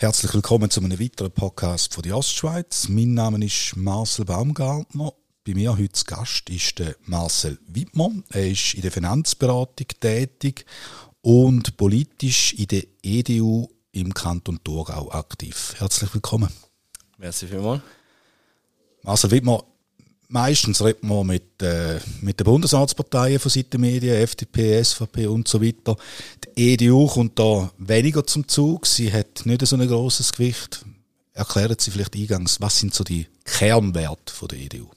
Herzlich willkommen zu einem weiteren Podcast von der Ostschweiz. Mein Name ist Marcel Baumgartner. Bei mir heute zu Gast ist der Marcel Wittmer. Er ist in der Finanzberatung tätig und politisch in der EDU im Kanton Thurgau aktiv. Herzlich willkommen. Merci vielmals. Marcel Wittmer, meistens redet man mit, äh, mit den Bundesratsparteien von Seiten Medien, FDP, SVP und so weiter. Die EDU kommt da weniger zum Zug. Sie hat nicht so ein grosses Gewicht. Erklären Sie vielleicht eingangs, was sind so die Kernwerte von der EDU?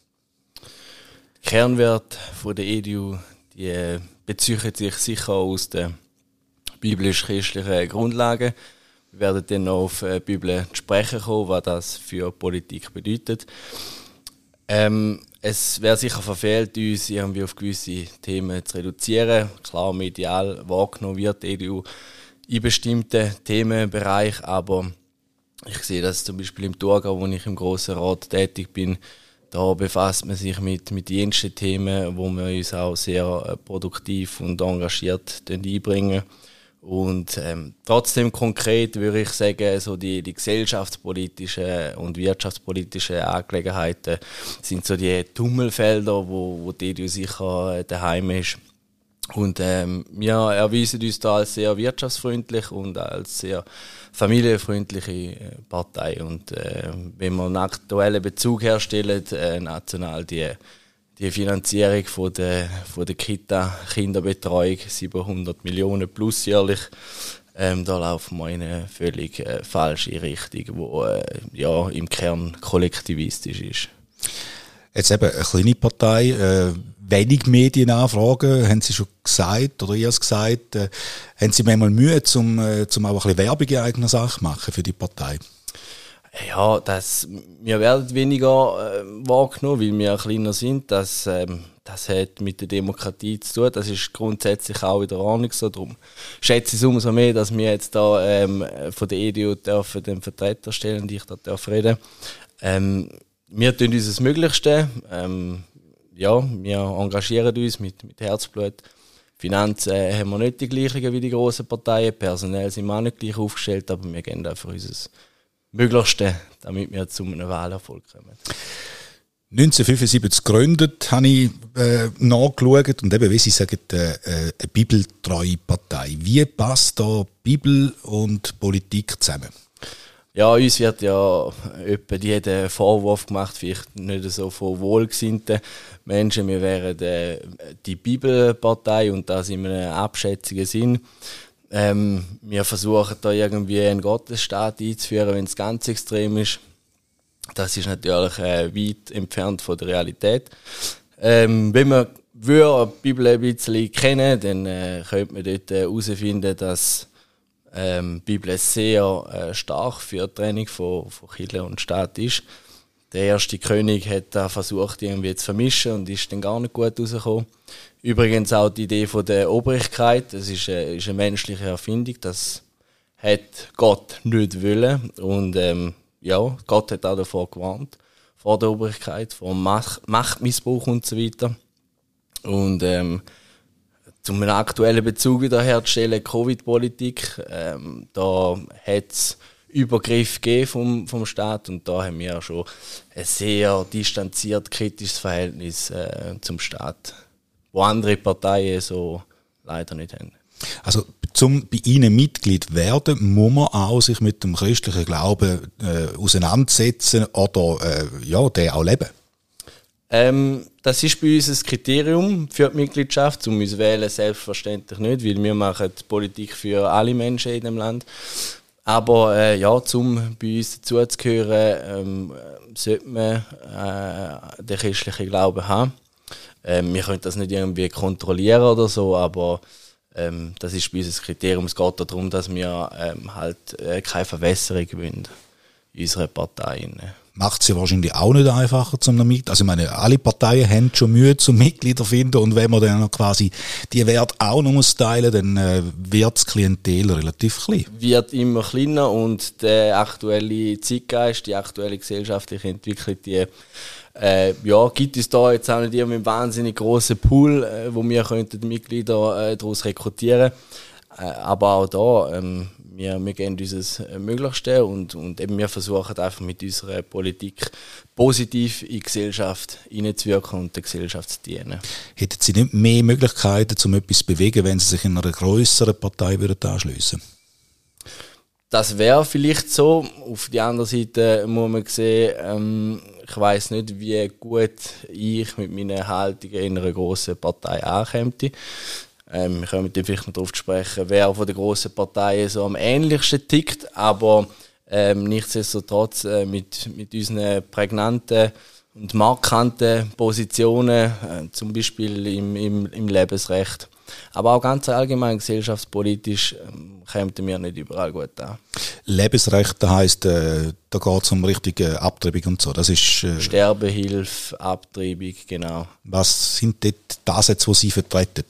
Die Kernwerte von der EDU, die äh, beziehen sich sicher aus den biblisch-christlichen Grundlagen. Wir werden dann noch auf die Bibel sprechen kommen, was das für Politik bedeutet. Ähm, es wäre sicher verfehlt, uns irgendwie auf gewisse Themen zu reduzieren. Klar, medial wahrgenommen wird die EDU in bestimmten Themenbereichen, aber ich sehe das zum Beispiel im Thurgau, wo ich im Grossen Rat tätig bin, da befasst man sich mit, mit jensten Themen, wo wir uns auch sehr äh, produktiv und engagiert einbringen. Und ähm, trotzdem konkret würde ich sagen, so die, die gesellschaftspolitischen und wirtschaftspolitischen Angelegenheiten sind so die Tummelfelder, wo, wo die sicher daheim ist. Und ähm, wir erweisen uns da als sehr wirtschaftsfreundlich und als sehr familienfreundliche äh, Partei. Und äh, wenn wir einen aktuellen Bezug herstellen, äh, national die die Finanzierung von der, von der Kita-Kinderbetreuung, 700 Millionen plus jährlich, ähm, da laufen wir in eine völlig äh, falsche Richtung, wo äh, ja, im Kern kollektivistisch ist. Jetzt eben eine kleine Partei, äh, wenig Medienanfragen, haben Sie schon gesagt, oder ihr es gesagt, äh, haben Sie manchmal Mühe, zum, äh, zum auch ein bisschen Werbung in eigener Sache machen für die Partei? Ja, das, wir werden weniger äh, wahrgenommen, weil wir kleiner sind. Das, ähm, das hat mit der Demokratie zu tun. Das ist grundsätzlich auch in der Ordnung so. Darum schätze ich es umso mehr, dass wir jetzt da ähm, von der EDU dürfen den Vertreter stellen und ich da darf reden. Ähm, wir tun uns das Möglichste. Ähm, ja, wir engagieren uns mit, mit Herzblut. Finanzen äh, haben wir nicht die gleichen wie die grossen Parteien. Personell sind wir auch nicht gleich aufgestellt, aber wir gehen einfach unser Möglichste, damit wir zu einem Wahlerfolg kommen. 1975 gegründet, habe ich äh, nachgeschaut und eben, wie Sie sagen, äh, äh, eine bibeltreue Partei. Wie passt da Bibel und Politik zusammen? Ja, uns wird ja etwa jeder Vorwurf gemacht, vielleicht nicht so von wohlgesinnten Menschen. Wir wären äh, die Bibelpartei und das in einem abschätzigen Sinn. Ähm, wir versuchen da irgendwie einen Gottesstaat einzuführen, wenn es ganz extrem ist. Das ist natürlich äh, weit entfernt von der Realität. Ähm, wenn man die Bibel ein bisschen kennen, dann äh, könnte man dort herausfinden, äh, dass ähm, die Bibel sehr äh, stark für die Trennung von, von Kirche und Staat ist. Der erste König hat da versucht, irgendwie zu vermischen und ist dann gar nicht gut rausgekommen. Übrigens auch die Idee von der Obrigkeit, das ist eine, ist eine menschliche Erfindung, das hat Gott nicht wollen. Und ähm, ja, Gott hat auch davor gewarnt, vor der Obrigkeit, vor Macht, Machtmissbrauch und so weiter. Und ähm, zum einen aktuellen Bezug wiederherzustellen, Covid-Politik, ähm, da hat es Übergriff gegeben vom, vom Staat und da haben wir schon ein sehr distanziert, kritisches Verhältnis äh, zum Staat wo andere Parteien so leider nicht haben. Also zum bei Ihnen Mitglied werden, muss man auch sich mit dem christlichen Glauben äh, auseinandersetzen oder äh, ja, den auch leben? Ähm, das ist bei uns ein Kriterium für die Mitgliedschaft. Zum uns wählen selbstverständlich nicht, weil wir machen Politik für alle Menschen in dem Land. Aber äh, ja, um bei uns dazuzugehören, ähm, sollte man äh, den christlichen Glauben haben. Ähm, wir können das nicht irgendwie kontrollieren oder so, aber ähm, das ist bei uns ein Kriterium. Es geht darum, dass wir ähm, halt äh, keine Verwässerung wollen in unserer Partei. Macht es ja wahrscheinlich auch nicht einfacher zum Mitglied. Also ich meine, alle Parteien haben schon Mühe zum Mitglieder finden und wenn man dann quasi die Werte auch noch muss teilen, dann äh, wird das Klientel relativ klein. Wird immer kleiner und der aktuelle Zeitgeist, die aktuelle gesellschaftliche Entwicklung, die äh, ja, gibt es da jetzt auch nicht irgendwie einen wahnsinnig großen Pool, äh, wo wir könnten Mitglieder äh, daraus rekrutieren Äh, aber auch da, ähm, wir, wir geben unser Möglichste und, und eben wir versuchen einfach mit unserer Politik positiv in die Gesellschaft hineinzuwirken und der Gesellschaft zu dienen. Hätten Sie nicht mehr Möglichkeiten, um etwas zu bewegen, wenn Sie sich in einer größeren Partei würden anschliessen Das wäre vielleicht so. Auf der anderen Seite muss man sehen, ähm, ich weiß nicht, wie gut ich mit meinen Haltungen in einer grossen Partei ankäme. Ähm, wir können vielleicht noch darauf sprechen, wer von den grossen Parteien so am ähnlichsten tickt, aber ähm, nichtsdestotrotz äh, mit, mit unseren prägnanten und markanten Positionen, äh, zum Beispiel im, im, im Lebensrecht, aber auch ganz allgemein gesellschaftspolitisch ähm, kämen wir nicht überall gut an. Lebensrecht, das heisst, äh, da geht es um richtige Abtreibung und so. Das ist, äh, Sterbehilfe, Abtreibung, genau. Was sind dort die Ansätze, die Sie vertreten?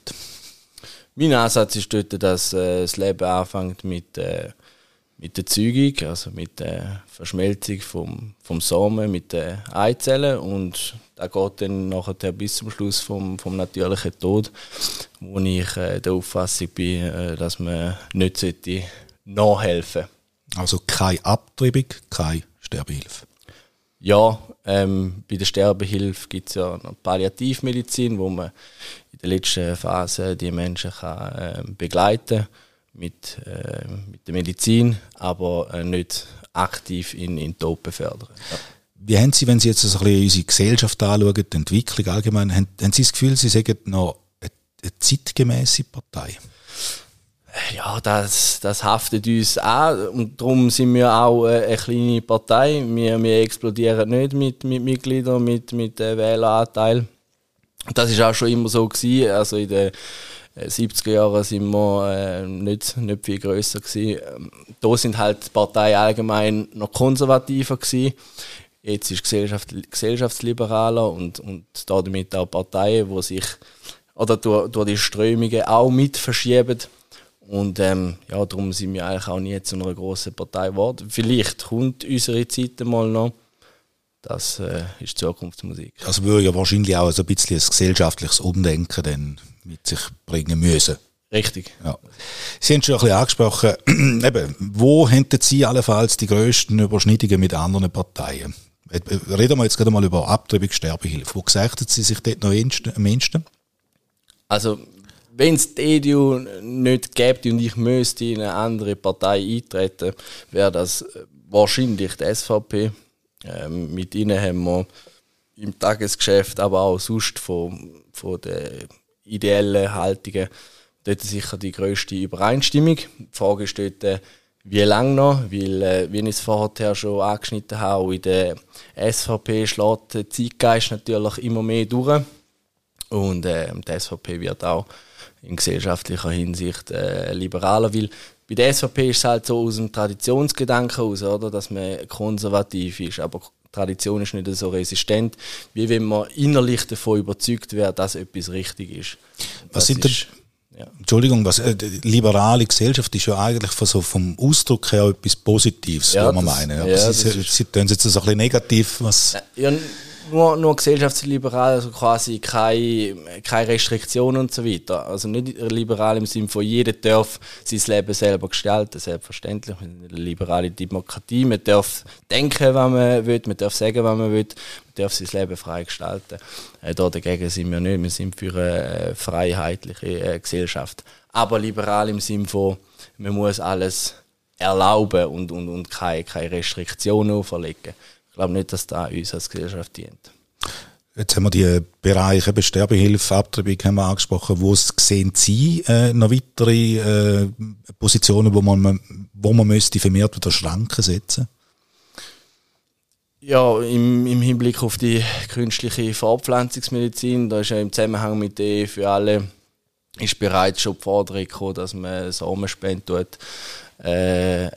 Mein Ansatz ist dort, dass äh, das Leben anfängt mit, äh, mit der Zeugung, also mit der Verschmelzung vom, vom Samen mit den Eizellen und da geht dann nachher bis zum Schluss vom, vom natürlichen Tod, wo ich äh, der Auffassung bin, äh, dass man nicht sollte Also keine Abtreibung, keine Sterbehilfe. Ja, ähm, bei der Sterbehilfe gibt es ja noch Palliativmedizin, wo man in der letzten Phase die Menschen kann, äh, begleiten mit, äh, mit der Medizin, aber äh, nicht aktiv in, in Tod befördern. Ja. Wie haben Sie, wenn Sie jetzt ein bisschen unsere Gesellschaft anschauen, die Entwicklung allgemein, haben, haben Sie das Gefühl, Sie sagen noch eine, eine zeitgemäße Partei? Ja, das, das haftet uns an und darum sind wir auch eine kleine Partei. Wir, wir explodieren nicht mit, mit Mitgliedern, mit, mit Wähleranteil. Das ist auch schon immer so gewesen. Also in den 70er äh, Jahren sind wir äh, nicht, nicht viel grösser gewesen. Ähm, da sind halt die Partei allgemein noch konservativer gewesen. Jetzt ist Gesellschaft gesellschaftsliberaler und, und damit auch Parteien, die sich oder durch, durch die Strömungen auch mit verschieben. Und ähm, ja, darum sind wir eigentlich auch nie zu einer grossen Partei geworden. Vielleicht kommt unsere Zeit mal noch. Das äh, ist Zukunftsmusik. Also würde ja wahrscheinlich auch so ein bisschen ein gesellschaftliches Umdenken dann mit sich bringen müssen. Richtig. Ja. Sie haben schon ein bisschen angesprochen, eben, wo hätten Sie allenfalls die grössten Überschneidungen mit anderen Parteien? Äh, reden wir jetzt gerade mal über Abtreibung, Sterbehilfe. Wo gesagt Sie sich dort noch am ehesten? Also, wenn es die EDU nicht gäbe und ich müsste in eine andere Partei eintreten, wäre das wahrscheinlich die SVP. Ähm, mit ihnen haben wir im Tagesgeschäft, aber auch sonst von, von den ideellen Haltungen dort sicher die größte Übereinstimmung. Die Frage ist dort, äh, wie lange noch, weil, äh, wie ich es vorher schon angeschnitten habe, in der SVP schlägt der Zeitgeist natürlich immer mehr durch. Und äh, die SVP wird auch in gesellschaftlicher Hinsicht äh, liberaler, weil bei der SVP ist es halt so aus dem Traditionsgedanken aus, oder, dass man konservativ ist, aber Tradition ist nicht so resistent, wie wenn man innerlich davon überzeugt wäre, dass etwas richtig ist. Was sind denn, ja. Entschuldigung, was, äh, liberale Gesellschaft ist ja eigentlich von so vom Ausdruck her etwas Positives, ja, was man meinen. Aber ja, Sie, Sie, Sie tun jetzt so ein bisschen negativ, was... Ja, nur, nur gesellschaftsliberal, also quasi keine, keine Restriktionen und so weiter. Also nicht liberal im Sinne von jeder darf sein Leben selber gestalten, selbstverständlich. Eine liberale Demokratie, man darf denken, was man will, man darf sagen, was man will, man darf sein Leben frei gestalten. Äh, da dagegen sind wir nicht, wir sind für eine freiheitliche äh, Gesellschaft. Aber liberal im Sinne von, man muss alles erlauben und, und, und keine, keine Restriktionen auferlegen. Ich glaube nicht, dass das uns als Gesellschaft dient. Jetzt haben wir die Bereiche Sterbehilfe, Abtreibung haben wir angesprochen. Wo sehen Sie äh, noch weitere äh, Positionen, wo man, wo man müsste vermehrt wieder Schranken setzen ja, im, im Hinblick auf die künstliche Fortpflanzungsmedizin, da ist ja im Zusammenhang mit der für alle ist bereits schon die Forderung gekommen, dass man Samenspende tut, äh,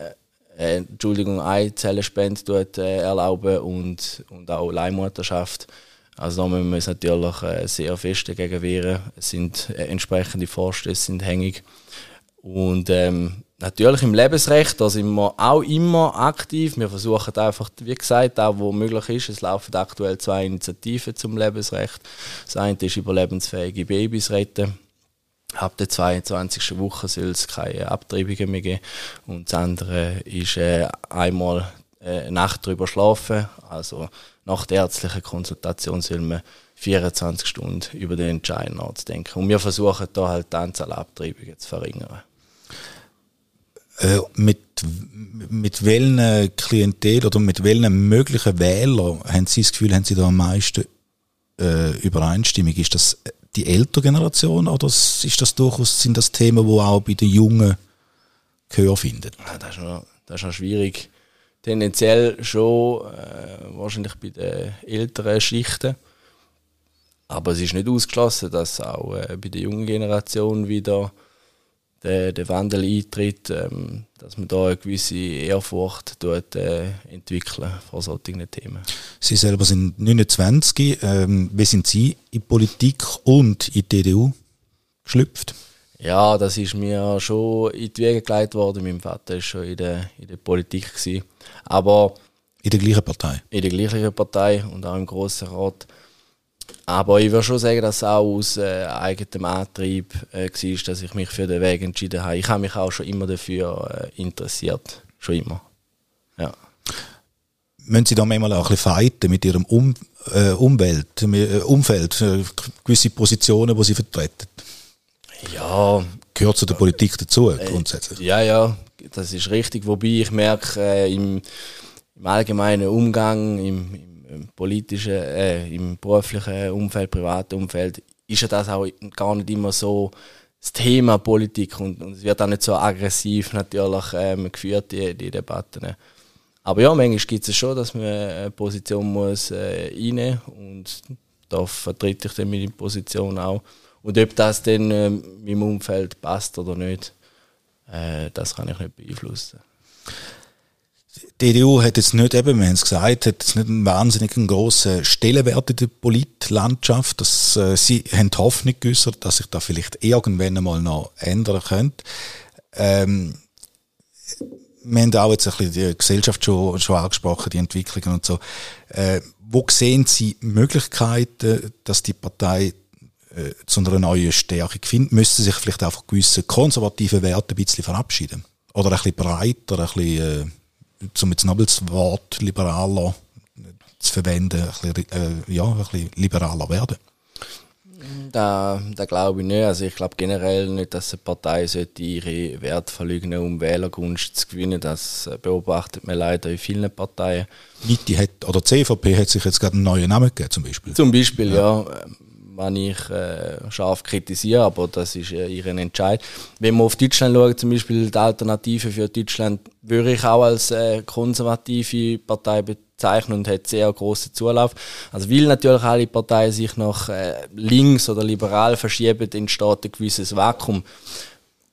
äh, Entschuldigung, Eizellenspende tut, äh, erlauben und, und auch Leihmutterschaft. Also da müssen wir uns natürlich äh, sehr fest dagegen wehren. Es sind äh, entsprechende Vorstöße sind hängig. Und ähm, natürlich im Lebensrecht, da sind wir auch immer aktiv. Wir versuchen einfach, wie gesagt, auch wo möglich ist, es laufen aktuell zwei Initiativen zum Lebensrecht. Das eine ist überlebensfähige Babys retten. Ab der 22. Woche soll es keine Abtreibungen mehr geben. Und das andere ist äh, einmal äh, Nacht drüber schlafen. Also nach der ärztlichen Konsultation soll man 24 Stunden über den Entscheid nachzudenken. Und wir versuchen da halt die Anzahl Abtreibungen zu verringern. Äh, mit, mit welchen Klientel oder mit welchen möglichen Wählern haben Sie das Gefühl, haben Sie da am meisten äh, Übereinstimmung? Ist das die ältere Generation oder ist das durchaus, sind das Themen, die auch bei den Jungen Gehör finden? Ja, das, ist noch, das ist noch schwierig. Tendenziell schon äh, wahrscheinlich bei den älteren Schichten. Aber es ist nicht ausgeschlossen, dass auch äh, bei der jungen Generation wieder der, der Wandel eintritt, ähm, dass man da eine gewisse Ehrfurcht dort, äh, entwickeln vor solchen Themen. Sie selber sind 29. Ähm, wie sind Sie in Politik und in die EDU geschlüpft? Ja, das ist mir schon in die Wege geleitet worden. Mein Vater war schon in der, in der Politik. Gewesen. Aber in der gleichen Partei? In der gleichen Partei und auch im Grossen Rat. Aber ich würde schon sagen, dass es auch aus äh, eigenem Antrieb äh, war, dass ich mich für den Weg entschieden habe. Ich habe mich auch schon immer dafür äh, interessiert. Schon immer. Ja. Müssen Sie da manchmal auch ein bisschen fighten mit Ihrem um äh, Umwelt, äh, Umfeld, äh, gewisse Positionen, die Sie vertreten? Ja. Gehört zu der Politik dazu, äh, grundsätzlich? Ja, ja, das ist richtig. Wobei ich merke, im, im allgemeinen Umgang, im, im im politischen, äh, im beruflichen Umfeld, privaten Umfeld, ist ja das auch gar nicht immer so das Thema Politik und, und es wird auch nicht so aggressiv natürlich ähm, geführt, die, die Debatten. Aber ja, manchmal gibt es schon, dass man eine Position muss äh, reinnehmen und da vertrete ich dann meine Position auch. Und ob das dann äh, meinem Umfeld passt oder nicht, äh, das kann ich nicht beeinflussen die EDU hat jetzt nicht, eben, wir haben es gesagt, hat jetzt nicht einen wahnsinnig grossen Stellenwert in der Politlandschaft. Das, äh, sie haben die Hoffnung geäußert, dass sich da vielleicht irgendwann einmal noch ändern könnte. Ähm, wir haben auch jetzt ein bisschen die Gesellschaft schon, schon angesprochen, die Entwicklungen und so. Äh, wo sehen Sie Möglichkeiten, dass die Partei äh, zu einer neuen Stärke findet? Müsste sich vielleicht einfach gewisse konservative Werte ein bisschen verabschieden? Oder ein bisschen breiter, ein bisschen... Äh, um jetzt das Wort liberaler zu verwenden, ein bisschen, äh, ja, ein bisschen liberaler werden? Da, da glaube ich nicht. Also ich glaube generell nicht, dass eine Partei sollte ihre Werte verleugnen, um Wählergunst zu gewinnen. Das beobachtet man leider in vielen Parteien. Mitte hat, oder die CVP hat sich jetzt gerade einen neuen Namen gegeben, zum Beispiel. Zum Beispiel, ja. ja wenn ich äh, scharf kritisiere, aber das ist äh, ihren Entscheid. Wenn wir auf Deutschland schauen, zum Beispiel die Alternative für Deutschland, würde ich auch als äh, konservative Partei bezeichnen und hat sehr großen Zulauf. Also weil natürlich alle Parteien sich nach äh, links oder liberal verschieben, entsteht ein gewisses Vakuum,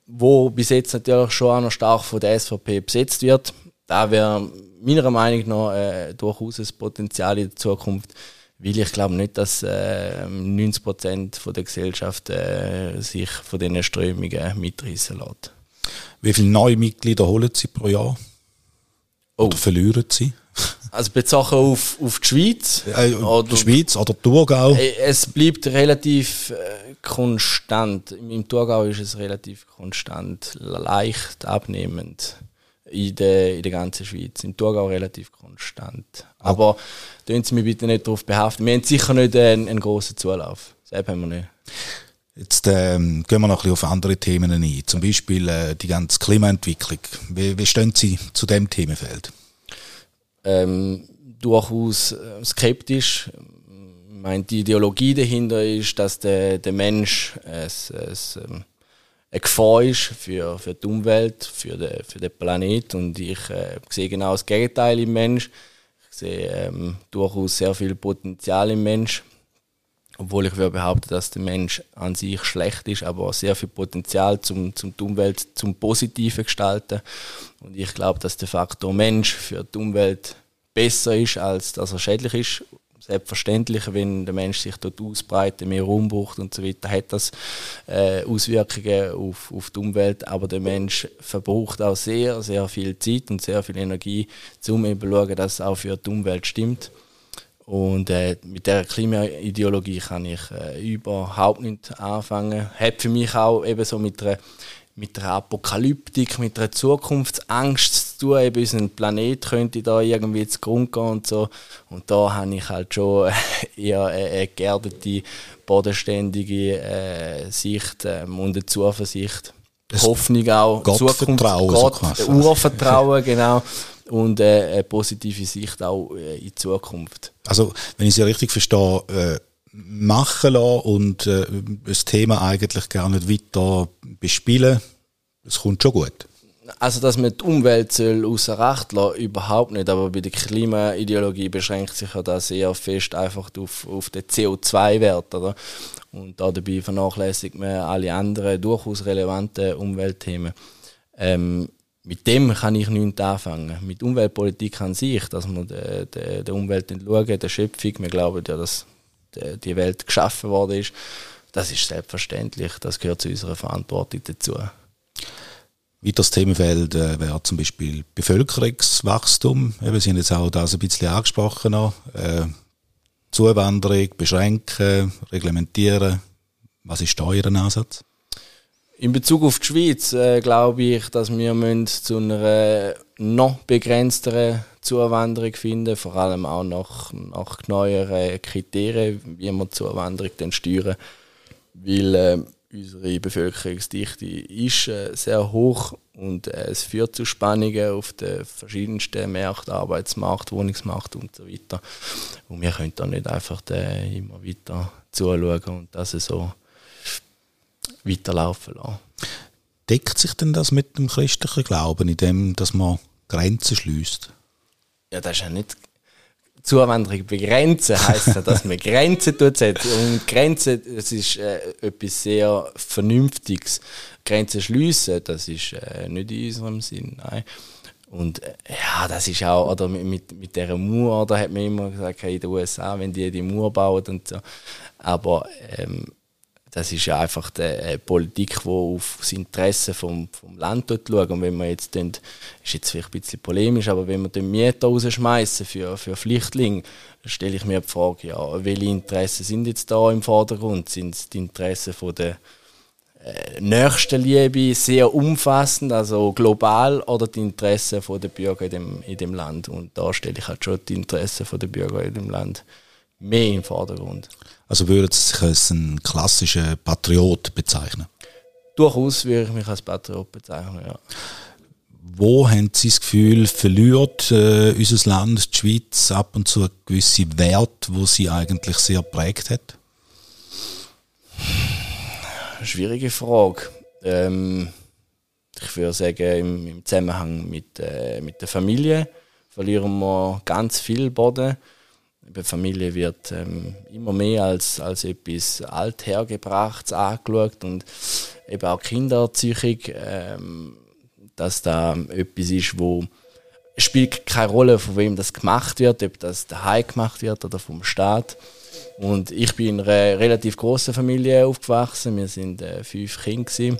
wo bis jetzt natürlich schon auch noch stark von der SVP besetzt wird. Da wäre meiner Meinung nach äh, durchaus ein Potenzial in der Zukunft weil ich glaube nicht, dass äh, 90 Prozent der Gesellschaft äh, sich von diesen Strömungen mitreißen lässt. Wie viele neue Mitglieder holen Sie pro Jahr? Oh. Oder verlieren Sie? Also bezogen auf, auf die Schweiz? Äh, oder, die Schweiz oder Thurgau? Äh, es bleibt relativ äh, konstant. Im Thurgau ist es relativ konstant, leicht abnehmend in der, in der ganzen Schweiz. Im Thurgau relativ konstant. Aber tun Sie mich bitte nicht darauf behaften. Wir haben sicher nicht einen, einen grossen Zulauf. Das haben wir nicht. Jetzt ähm, gehen wir noch ein bisschen auf andere Themen ein. Zum Beispiel äh, die ganze Klimaentwicklung. Wie, wie stehen Sie zu dem Themenfeld? Ähm, durchaus äh, skeptisch. Ich meine, die Ideologie dahinter ist, dass der, der Mensch es, es, ähm, eine Gefahr ist für, für die Umwelt, für den, für den Planet. Und ich äh, sehe genau das Gegenteil im Mensch. Ich sehe ähm, durchaus sehr viel Potenzial im Mensch. Obwohl ich würde behaupten, dass der Mensch an sich schlecht ist, aber sehr viel Potenzial zum, zum die Umwelt zum Positiven gestalten. Und ich glaube, dass der Faktor Mensch für die Umwelt besser ist, als dass er schädlich ist selbstverständlich, wenn der Mensch sich dort ausbreitet, mehr Raum braucht und so weiter, hat das äh, Auswirkungen auf, auf die Umwelt. Aber der Mensch verbraucht auch sehr, sehr viel Zeit und sehr viel Energie, um eben zu schauen, dass es auch für die Umwelt stimmt. Und äh, mit der Klimaideologie kann ich äh, überhaupt nicht anfangen. Hat für mich auch eben so mit einer, mit einer Apokalyptik, mit einer Zukunftsangst zu tun. Eben unser Planet könnte da irgendwie zu Grund gehen und so. Und da habe ich halt schon eher eine geerdete, bodenständige äh, Sicht ähm, und eine Zuversicht. Das Hoffnung auch, Gottvertrauen, Gott, so Urvertrauen, genau und äh, eine positive Sicht auch äh, in die Zukunft. Also, wenn ich Sie richtig verstehe, äh, machen lassen und äh, das Thema eigentlich gar nicht weiter bespielen, das kommt schon gut. Also, dass man die Umwelt außer Acht lassen, überhaupt nicht. Aber bei der Klimaideologie beschränkt sich ja das sehr fest einfach auf, auf den CO2-Wert. Oder? Und dabei vernachlässigt man alle anderen durchaus relevanten Umweltthemen. Ähm, mit dem kann ich nichts anfangen. Mit Umweltpolitik an sich, dass wir der, der, der Umwelt schauen, der Schöpfung, wir glauben ja, dass die Welt geschaffen worden ist, das ist selbstverständlich, das gehört zu unserer Verantwortung dazu. Weiteres Themenfeld äh, wäre zum Beispiel Bevölkerungswachstum. Eben, Sie haben jetzt auch das ein bisschen angesprochen. Äh, Zuwanderung, beschränken, reglementieren. Was ist da Ihr Ansatz? In Bezug auf die Schweiz äh, glaube ich, dass wir zu einer noch begrenzteren Zuwanderung finden, vor allem auch nach, nach neueren Kriterien, wie wir die Zuwanderung dann steuern. Weil äh, unsere Bevölkerungsdichte ist äh, sehr hoch und äh, es führt zu Spannungen auf den verschiedensten Märkten, Arbeitsmarkt, Wohnungsmarkt und so weiter. Und wir können da nicht einfach äh, immer weiter zuschauen und das so weiterlaufen lassen. Deckt sich denn das mit dem christlichen Glauben, in dem, dass man Grenzen schließt? Ja, das ist ja nicht Zuwanderung begrenzen heisst ja, dass man Grenzen setzt. Und Grenzen, das ist äh, etwas sehr Vernünftiges. Grenzen schliessen, das ist äh, nicht in unserem Sinn. Nein. Und äh, ja, das ist auch, oder mit, mit, mit dieser Mauer, da hat man immer gesagt, hey, in den USA, wenn die die Mauer bauen und so. Aber ähm, das ist ja einfach die äh, Politik, die auf das Interesse vom, vom Land schaut. Und wenn man jetzt, dann, ist jetzt vielleicht ein bisschen polemisch, aber wenn wir den Mieter rausschmeißen für, für Flüchtlinge, stelle ich mir die Frage, ja, welche Interessen sind jetzt da im Vordergrund? Sind es die Interessen von der äh, Nächstenliebe sehr umfassend, also global, oder die Interessen der Bürger in dem, in dem Land? Und da stelle ich halt schon die Interessen der Bürger in dem Land mehr im Vordergrund. Also würden Sie sich als ein klassischer Patriot bezeichnen? Durchaus würde ich mich als Patriot bezeichnen, ja. Wo haben Sie das Gefühl, verliert äh, unser Land, die Schweiz, ab und zu gewisse Werte, wo sie eigentlich sehr prägt hat? Schwierige Frage. Ähm, ich würde sagen, im, im Zusammenhang mit, äh, mit der Familie verlieren wir ganz viel Boden. Die Familie wird ähm, immer mehr als, als etwas Althergebrachtes angeschaut und eben auch Kindererziehung, ähm, dass da etwas ist, wo spielt keine Rolle, von wem das gemacht wird, ob das daheim gemacht wird oder vom Staat. Und ich bin in einer relativ großen Familie aufgewachsen. Wir sind äh, fünf Kinder gewesen.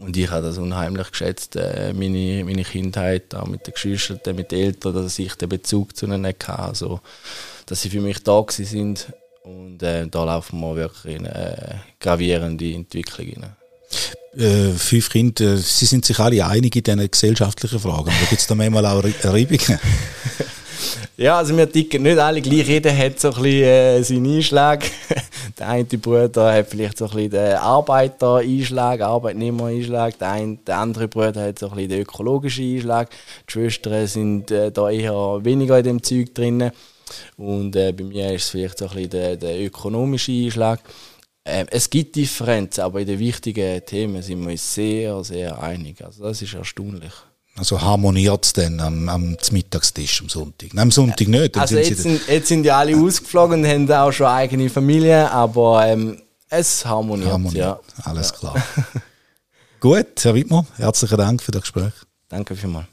Und ich habe das unheimlich geschätzt, äh, meine, meine Kindheit, auch mit den Geschwistern, mit den Eltern, dass ich den Bezug zu ihnen hatte. Also, dass sie für mich da sind. Und äh, da laufen wir wirklich in eine gravierende Entwicklung hinein. Äh, fünf Kinder, sie sind sich alle einig in diesen gesellschaftlichen Fragen. Aber gibt es da manchmal auch Reibungen? Ja, also wir ticken nicht alle gleich. Jeder hat so ein bisschen äh, seinen Einschlag. der eine Bruder hat vielleicht so ein bisschen den Arbeiter-Einschlag, Arbeitnehmer-Einschlag. Der, der andere Bruder hat so ein bisschen den ökologischen Einschlag. Die Schwestern sind äh, da eher weniger in dem Zeug drin. Und äh, bei mir ist es vielleicht so ein bisschen der, der ökonomische Einschlag. Äh, es gibt Differenzen, aber in den wichtigen Themen sind wir uns sehr, sehr einig. Also das ist erstaunlich. Also harmoniert es dann am, am Mittagstisch am Sonntag? Nein, am Sonntag nicht. Dann also sind jetzt, sind, jetzt sind ja alle ausgeflogen und haben auch schon eigene Familie, aber ähm, es harmoniert, harmoniert. Ja. Alles ja. klar. Gut, Herr Wittmann, herzlichen Dank für das Gespräch. Danke vielmals.